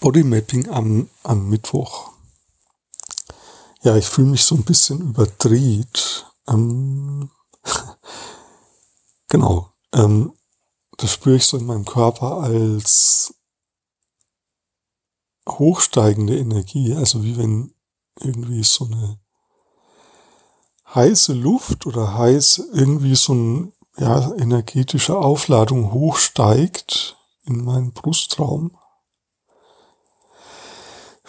Bodymapping am, am Mittwoch. Ja, ich fühle mich so ein bisschen überdreht. Ähm, genau. Ähm, das spüre ich so in meinem Körper als hochsteigende Energie. Also wie wenn irgendwie so eine heiße Luft oder heiß irgendwie so eine ja, energetische Aufladung hochsteigt in meinen Brustraum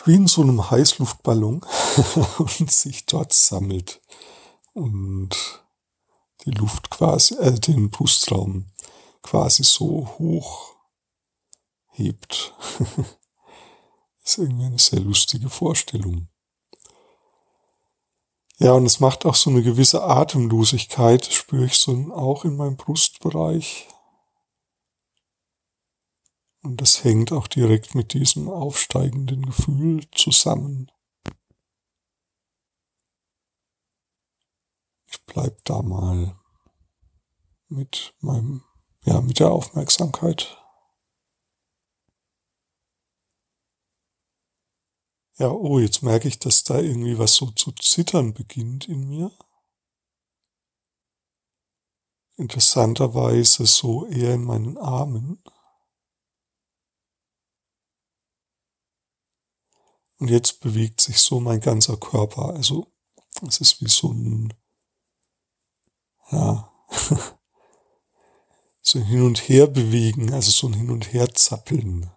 wie in so einem Heißluftballon und sich dort sammelt und die Luft quasi, äh, den Brustraum quasi so hoch hebt. ist irgendwie eine sehr lustige Vorstellung. Ja, und es macht auch so eine gewisse Atemlosigkeit, spüre ich so auch in meinem Brustbereich. Und das hängt auch direkt mit diesem aufsteigenden Gefühl zusammen. Ich bleib da mal mit meinem, ja, mit der Aufmerksamkeit. Ja, oh, jetzt merke ich, dass da irgendwie was so zu zittern beginnt in mir. Interessanterweise so eher in meinen Armen. Und jetzt bewegt sich so mein ganzer Körper. Also es ist wie so ein, ja, so ein Hin und Her bewegen, also so ein Hin und Her zappeln.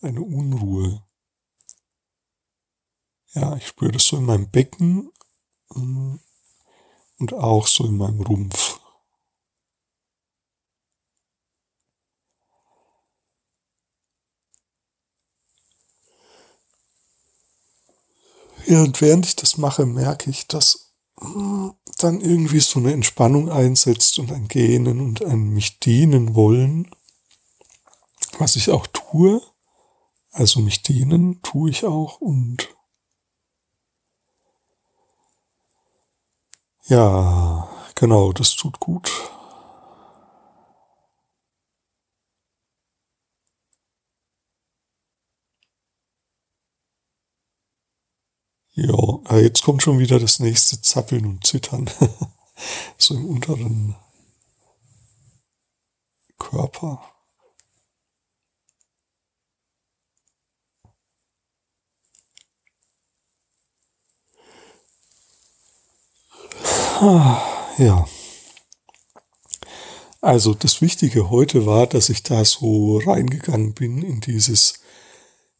Eine Unruhe. Ja, ich spüre das so in meinem Becken mm, und auch so in meinem Rumpf. Und während ich das mache, merke ich, dass hm, dann irgendwie so eine Entspannung einsetzt und ein Gähnen und ein mich dienen wollen, was ich auch tue. Also mich dienen tue ich auch und ja, genau, das tut gut. Ja, jetzt kommt schon wieder das nächste Zappeln und Zittern. so im unteren Körper. Ja. Also das Wichtige heute war, dass ich da so reingegangen bin in dieses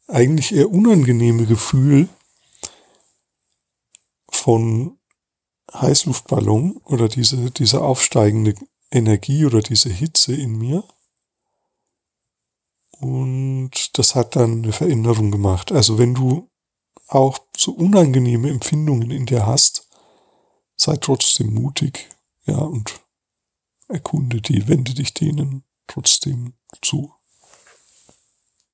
eigentlich eher unangenehme Gefühl, von Heißluftballon oder diese, diese aufsteigende Energie oder diese Hitze in mir. Und das hat dann eine Veränderung gemacht. Also wenn du auch so unangenehme Empfindungen in dir hast, sei trotzdem mutig, ja, und erkunde die, wende dich denen trotzdem zu.